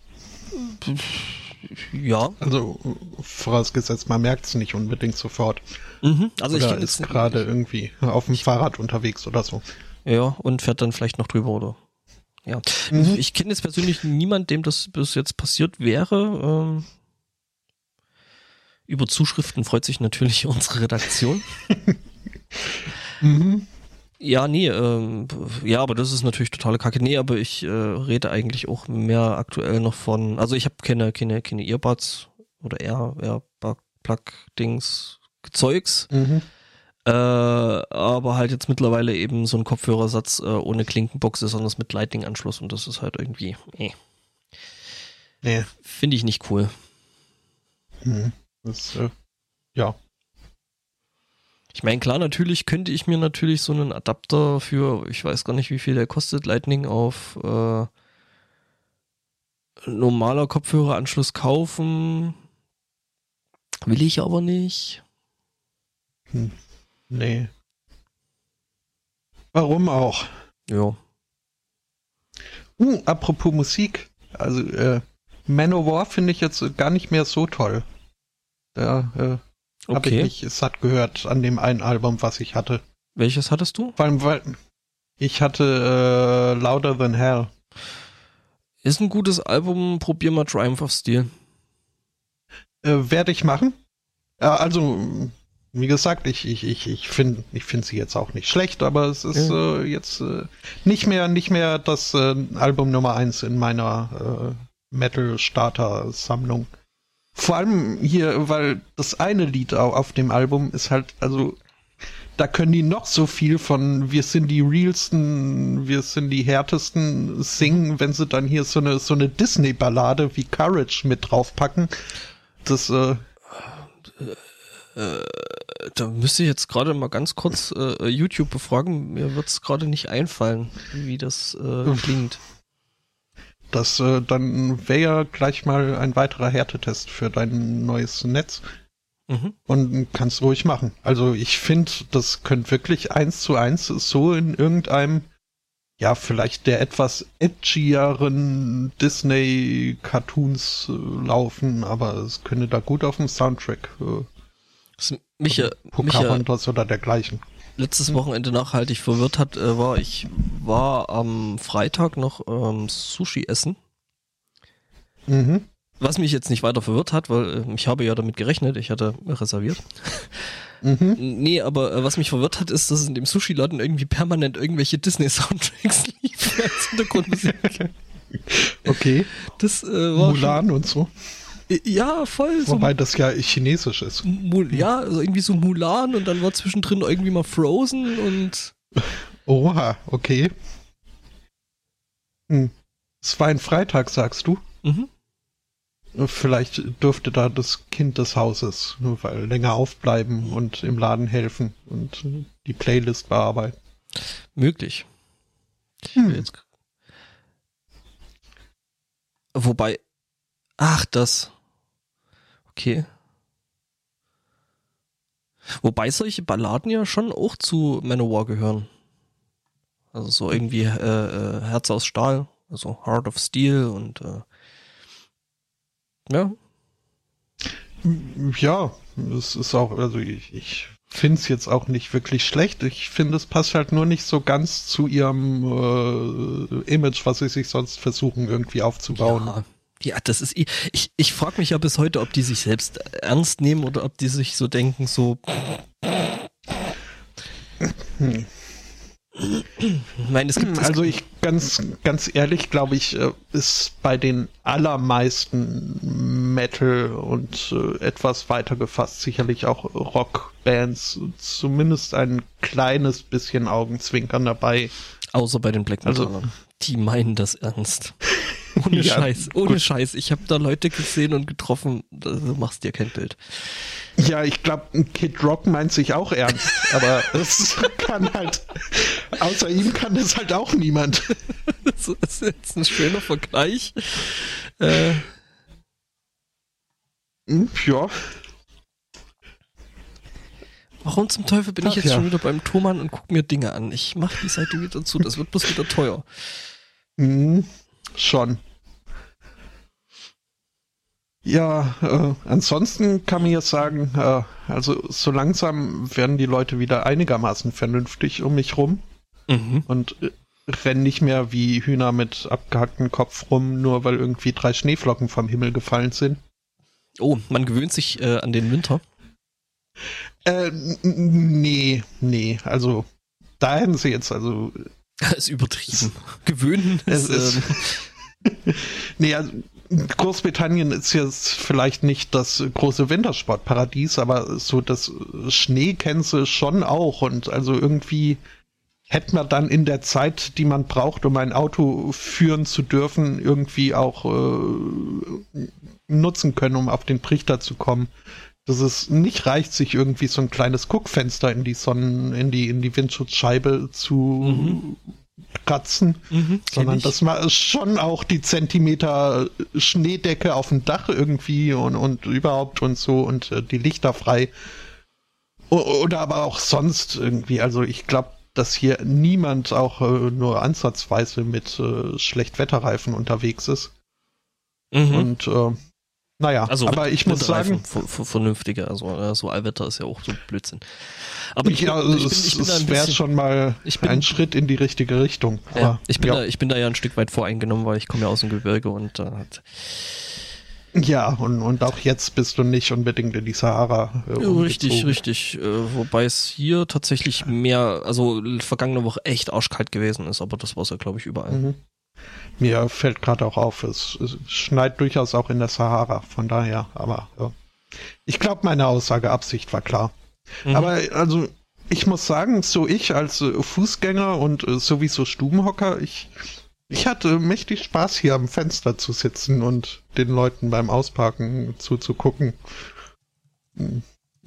Ja. Also vorausgesetzt, man merkt es nicht unbedingt sofort. Mhm. Also oder ich ist gerade irgendwie auf dem Fahrrad unterwegs oder so. Ja, und fährt dann vielleicht noch drüber oder. Ja. Mhm. Ich kenne jetzt persönlich niemand, dem das bis jetzt passiert wäre. Ähm, über Zuschriften freut sich natürlich unsere Redaktion. Mhm. Ja, nee, ähm, ja, aber das ist natürlich totale Kacke. Nee, aber ich äh, rede eigentlich auch mehr aktuell noch von, also ich habe keine, keine, keine Earbuds oder Air, Airplug, Dings, Zeugs, Mhm. äh, aber halt jetzt mittlerweile eben so ein Kopfhörersatz äh, ohne Klinkenbox ist, sondern das mit Lightning-Anschluss und das ist halt irgendwie, eh, Nee. finde ich nicht cool. Mhm. Das, äh, ja. Ich meine, klar, natürlich könnte ich mir natürlich so einen Adapter für, ich weiß gar nicht, wie viel der kostet, Lightning auf äh, normaler Kopfhöreranschluss kaufen. Will ich aber nicht. Nee. Warum auch? Ja. Uh, apropos Musik. Also, äh, Manowar finde ich jetzt gar nicht mehr so toll. Da äh, habe ich Okay. mich satt gehört an dem einen Album, was ich hatte. Welches hattest du? Vor allem, weil ich hatte äh, Louder Than Hell. Ist ein gutes Album, probier mal Triumph of Steel. Äh, Werde ich machen. Äh, also, wie gesagt, ich, ich, ich, ich finde ich find sie jetzt auch nicht schlecht, aber es ist Ja. äh, jetzt äh, nicht mehr nicht mehr das äh, Album Nummer eins in meiner äh, Metal-Starter-Sammlung. Vor allem hier, weil das eine Lied au- auf dem Album ist halt, also da können die noch so viel von wir sind die realsten, wir sind die härtesten singen, wenn sie dann hier so eine so eine Disney-Ballade wie Courage mit draufpacken. Das äh, Da müsste ich jetzt gerade mal ganz kurz äh, YouTube befragen. Mir wird es gerade nicht einfallen, wie das äh, klingt. Das äh, dann wäre ja gleich mal ein weiterer Härtetest für dein neues Netz Mhm. und kannst ruhig machen. Also ich finde, das könnte wirklich eins zu eins so in irgendeinem, ja, vielleicht der etwas edgieren Disney-Cartoons äh, laufen, aber es könnte da gut auf dem Soundtrack äh, Was mich, ja- mich ja Pocahontas oder dergleichen. Letztes Wochenende nachhaltig verwirrt hat, äh, war, ich war am Freitag noch ähm, Sushi essen. Mhm. Was mich jetzt nicht weiter verwirrt hat, weil äh, ich habe ja damit gerechnet, ich hatte reserviert. Mhm. Nee, aber äh, was mich verwirrt hat, ist, dass in dem Sushi-Laden irgendwie permanent irgendwelche Disney-Soundtracks liefen als Hintergrundmusik. Okay. Das äh, war Mulan und so. Ja, voll. So, Wobei das ja chinesisch ist. Mul ja, also irgendwie so Mulan und dann war zwischendrin irgendwie mal Frozen und Oha, okay. Hm. Es war ein Freitag, sagst du? mhm. Vielleicht dürfte da das Kind des Hauses nur weil länger aufbleiben und im Laden helfen und die Playlist bearbeiten. möglich. Ich Hm. jetzt Wobei, ach, das. Okay. Wobei solche Balladen ja schon auch zu Manowar gehören. Also so irgendwie äh, äh, Herz aus Stahl, also Heart of Steel und äh, ja, Ja, es ist auch, also ich, ich finde es jetzt auch nicht wirklich schlecht. Ich finde, es passt halt nur nicht so ganz zu ihrem äh, Image, was sie sich sonst versuchen irgendwie aufzubauen. Ja, ja das ist eh- ich ich frage mich ja bis heute, ob die sich selbst ernst nehmen oder ob die sich so denken so Hm. Ich meine, es gibt es Also ich ganz ganz ehrlich glaube ich äh, ist bei den allermeisten Metal und äh, etwas weiter gefasst sicherlich auch Rockbands zumindest ein kleines bisschen Augenzwinkern dabei. Außer bei den Black Also- Metalern. die meinen das ernst. Ohne Ja, Scheiß, ohne gut. Scheiß. Ich habe da Leute gesehen und getroffen, du machst dir kein Bild. Ja, ich glaube, Kid Rock meint sich auch ernst, aber es kann halt, außer ihm kann das halt auch niemand. Das ist jetzt ein schöner Vergleich. Äh. Hm, ja. Warum zum Teufel bin Ach, ich jetzt ja. schon wieder beim Thomann und gucke mir Dinge an? Ich mache die Seite wieder zu, das wird bloß wieder teuer. Hm, schon. Ja, äh, ansonsten kann man jetzt sagen, äh, also so langsam werden die Leute wieder einigermaßen vernünftig um mich rum Mhm. und äh, rennen nicht mehr wie Hühner mit abgehacktem Kopf rum, nur weil irgendwie drei Schneeflocken vom Himmel gefallen sind. Oh, man gewöhnt sich äh, an den Winter. Äh, nee, nee, also da hätten sie jetzt, also ist übertrieben. Gewöhnen Es ist, ähm, Nee, also Großbritannien ist jetzt vielleicht nicht das große Wintersportparadies, aber so das Schnee kennen sie schon auch und also irgendwie hätte man dann in der Zeit, die man braucht, um ein Auto führen zu dürfen, irgendwie auch äh, nutzen können, um auf den Trichter zu kommen. Dass es nicht reicht, sich irgendwie so ein kleines Guckfenster in die Sonnen, in die, in die Windschutzscheibe zu kratzen mhm, sondern dass man schon auch die Zentimeter Schneedecke auf dem Dach irgendwie und, und überhaupt und so und äh, die Lichter frei. Oder aber auch sonst irgendwie. Also ich glaube, dass hier niemand auch äh, nur ansatzweise mit äh, Schlechtwetterreifen unterwegs ist. Mhm. Und äh, naja, Also aber ich muss sagen, ver- ver- vernünftige, also so Allwetter ist ja auch so Blödsinn. Aber ich, ja, bin, ich bin, es, ich bin es wäre schon mal ich bin- ein Schritt in die richtige Richtung. ja, Aber, ich bin ja. da, ich bin da ja ein Stück weit voreingenommen, weil ich komme ja aus dem Gebirge und da hat Ja, und, und auch jetzt bist du nicht unbedingt in die Sahara. Äh, Ja, richtig, richtig. Äh, wobei es hier tatsächlich mehr, also vergangene Woche echt arschkalt gewesen ist, aber das war es ja, glaube ich, überall. Mhm. Mir fällt gerade auch auf, es, es schneit durchaus auch in der Sahara, von daher, aber ja. Ich glaube, meine Aussage Absicht war klar. Mhm. Aber also, ich muss sagen, so ich als äh, Fußgänger und äh, sowieso Stubenhocker, ich, ich hatte mächtig Spaß hier am Fenster zu sitzen und den Leuten beim Ausparken zuzugucken.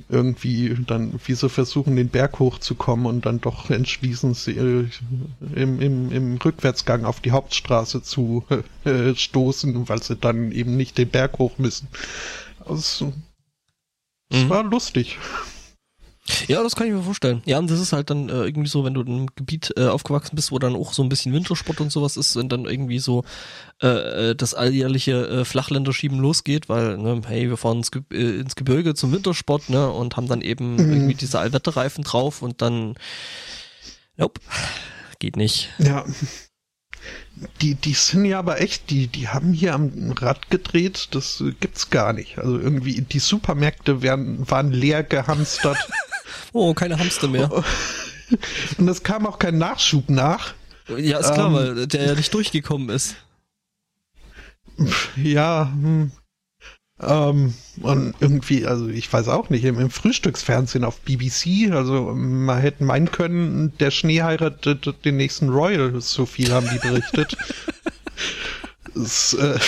Irgendwie dann, wie sie versuchen, den Berg hochzukommen und dann doch entschließen, sie äh, im, im, im Rückwärtsgang auf die Hauptstraße zu äh, stoßen, weil sie dann eben nicht den Berg hoch müssen. Also, es Mhm. war lustig. Ja, das kann ich mir vorstellen. Ja, und das ist halt dann äh, irgendwie so, wenn du in einem Gebiet äh, aufgewachsen bist, wo dann auch so ein bisschen Wintersport und sowas ist und dann irgendwie so äh, äh, das alljährliche äh, Flachländerschieben losgeht, weil, ne, hey, wir fahren ins, Ge äh, ins Gebirge zum Wintersport, ne, und haben dann eben Mhm. irgendwie diese Allwetterreifen drauf und dann, nope, geht nicht. Ja. Die, die sind ja aber echt, die, die haben hier am Rad gedreht, das äh, gibt's gar nicht. Also irgendwie, die Supermärkte werden, waren leer gehamstert Oh, keine Hamster mehr. und es kam auch kein Nachschub nach. Ja, ist klar, Ähm. weil der ja nicht durchgekommen ist. Ja, hm. Ähm, und irgendwie, also ich weiß auch nicht, im, im Frühstücksfernsehen auf BBC, also man hätte meinen können, der Schnee heiratet den nächsten Royal, so viel haben die berichtet. es, äh,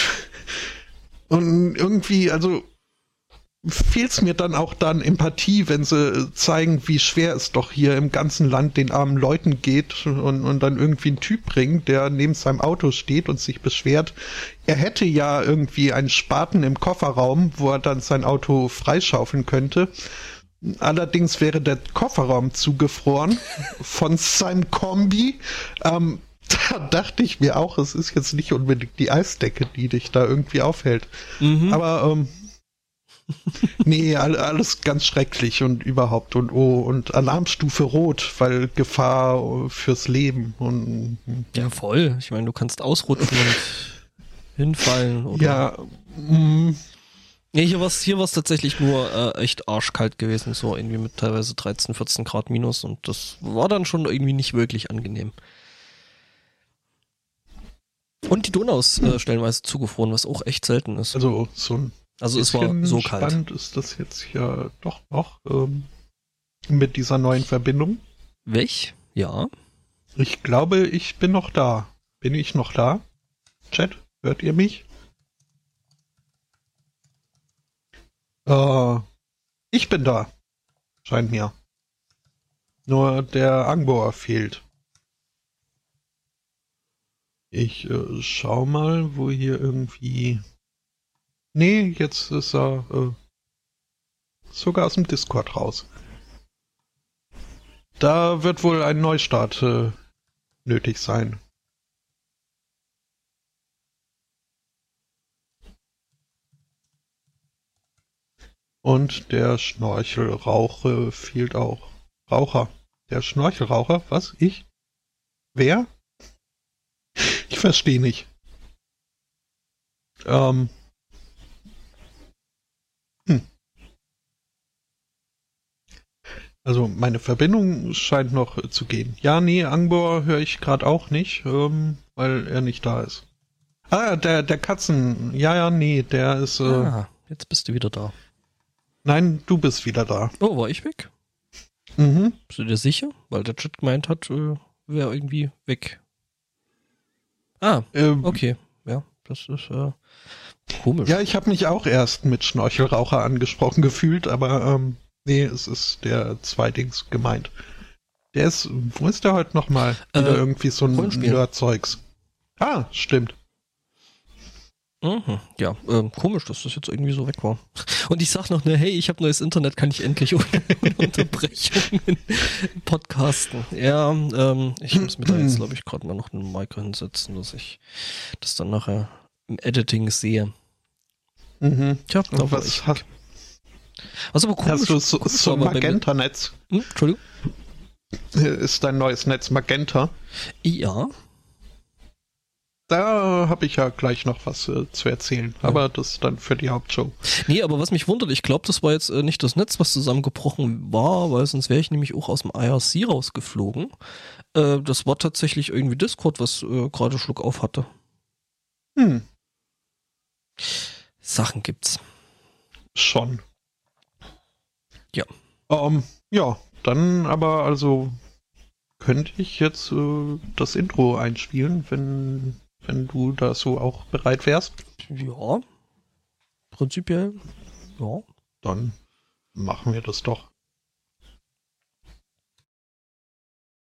und irgendwie, also fehlt's mir dann auch dann Empathie, wenn sie zeigen, wie schwer es doch hier im ganzen Land den armen Leuten geht und, und dann irgendwie einen Typ bringt, der neben seinem Auto steht und sich beschwert. Er hätte ja irgendwie einen Spaten im Kofferraum, wo er dann sein Auto freischaufeln könnte. Allerdings wäre der Kofferraum zugefroren von seinem Kombi. Ähm, da dachte ich mir auch, es ist jetzt nicht unbedingt die Eisdecke, die dich da irgendwie aufhält. Mhm. Aber ähm, nee, all, alles ganz schrecklich und überhaupt und oh und Alarmstufe rot, weil Gefahr fürs Leben und Ja, voll. Ich meine, du kannst ausrutschen und hinfallen. Oder ja, mm, Nee, hier war es hier war's tatsächlich nur äh, echt arschkalt gewesen, so irgendwie mit teilweise 13, 14 Grad minus und das war dann schon irgendwie nicht wirklich angenehm. Und die Donau ist äh, stellenweise zugefroren, was auch echt selten ist. also so ein Also es war so kalt. spannend ist das jetzt ja doch noch ähm, mit dieser neuen Verbindung. Welch? Ja. Ich glaube, ich bin noch da. Bin ich noch da? Chat, hört ihr mich? Äh, Ich bin da. Scheint mir. Nur der Angbor fehlt. Ich äh, schau mal, wo hier irgendwie. Nee, jetzt ist er äh, sogar aus dem Discord raus. Da wird wohl ein Neustart äh, nötig sein. Und der Schnorchelrauche fehlt auch. Raucher. Der Schnorchelraucher? Was? Ich? Wer? Ich verstehe nicht. Ähm. Also meine Verbindung scheint noch zu gehen. Ja, nee, Angbor höre ich gerade auch nicht, ähm, weil er nicht da ist. Ah, der, der Katzen. Ja, ja, nee, der ist. Äh, Ah, jetzt bist du wieder da. Nein, du bist wieder da. Oh, war ich weg? Mhm. Bist du dir sicher? Weil der Chat gemeint hat, äh, wäre irgendwie weg. Ah, Ähm, okay. Ja, das ist äh, komisch. Ja, ich habe mich auch erst mit Schnorchelraucher angesprochen gefühlt, aber ähm, nee, es ist der Zweidings gemeint. Der ist, wo ist der heute nochmal? Äh, Wieder irgendwie so ein. Nerd-Zeugs. Ah, stimmt. Mhm. Ja, ähm, komisch, dass das jetzt irgendwie so weg war. Und ich sag noch, ne, hey, ich habe neues Internet, kann ich endlich ohne Unterbrechungen podcasten. Ja, ähm, ich muss mir da jetzt, glaube ich, gerade mal noch einen Micro hinsetzen, dass ich das dann nachher im Editing sehe. Mhm. Tja, da was ich. hast, Was aber komisch, hast du so, komisch so Magenta-Netz? Hm, Entschuldigung? Ist dein neues Netz Magenta? Ja, Da habe ich ja gleich noch was äh, zu erzählen, aber das dann für die Hauptshow. Nee, aber was mich wundert, ich glaube, das war jetzt äh, nicht das Netz, was zusammengebrochen war, weil sonst wäre ich nämlich auch aus dem IRC rausgeflogen. Äh, das war tatsächlich irgendwie Discord, was äh, gerade Schluck auf hatte. Hm, Sachen gibt's. schon. Ja. Ähm, ja, dann aber also könnte ich jetzt äh, das Intro einspielen, wenn, wenn du da so auch bereit wärst. Ja, prinzipiell, ja. Dann machen wir das doch.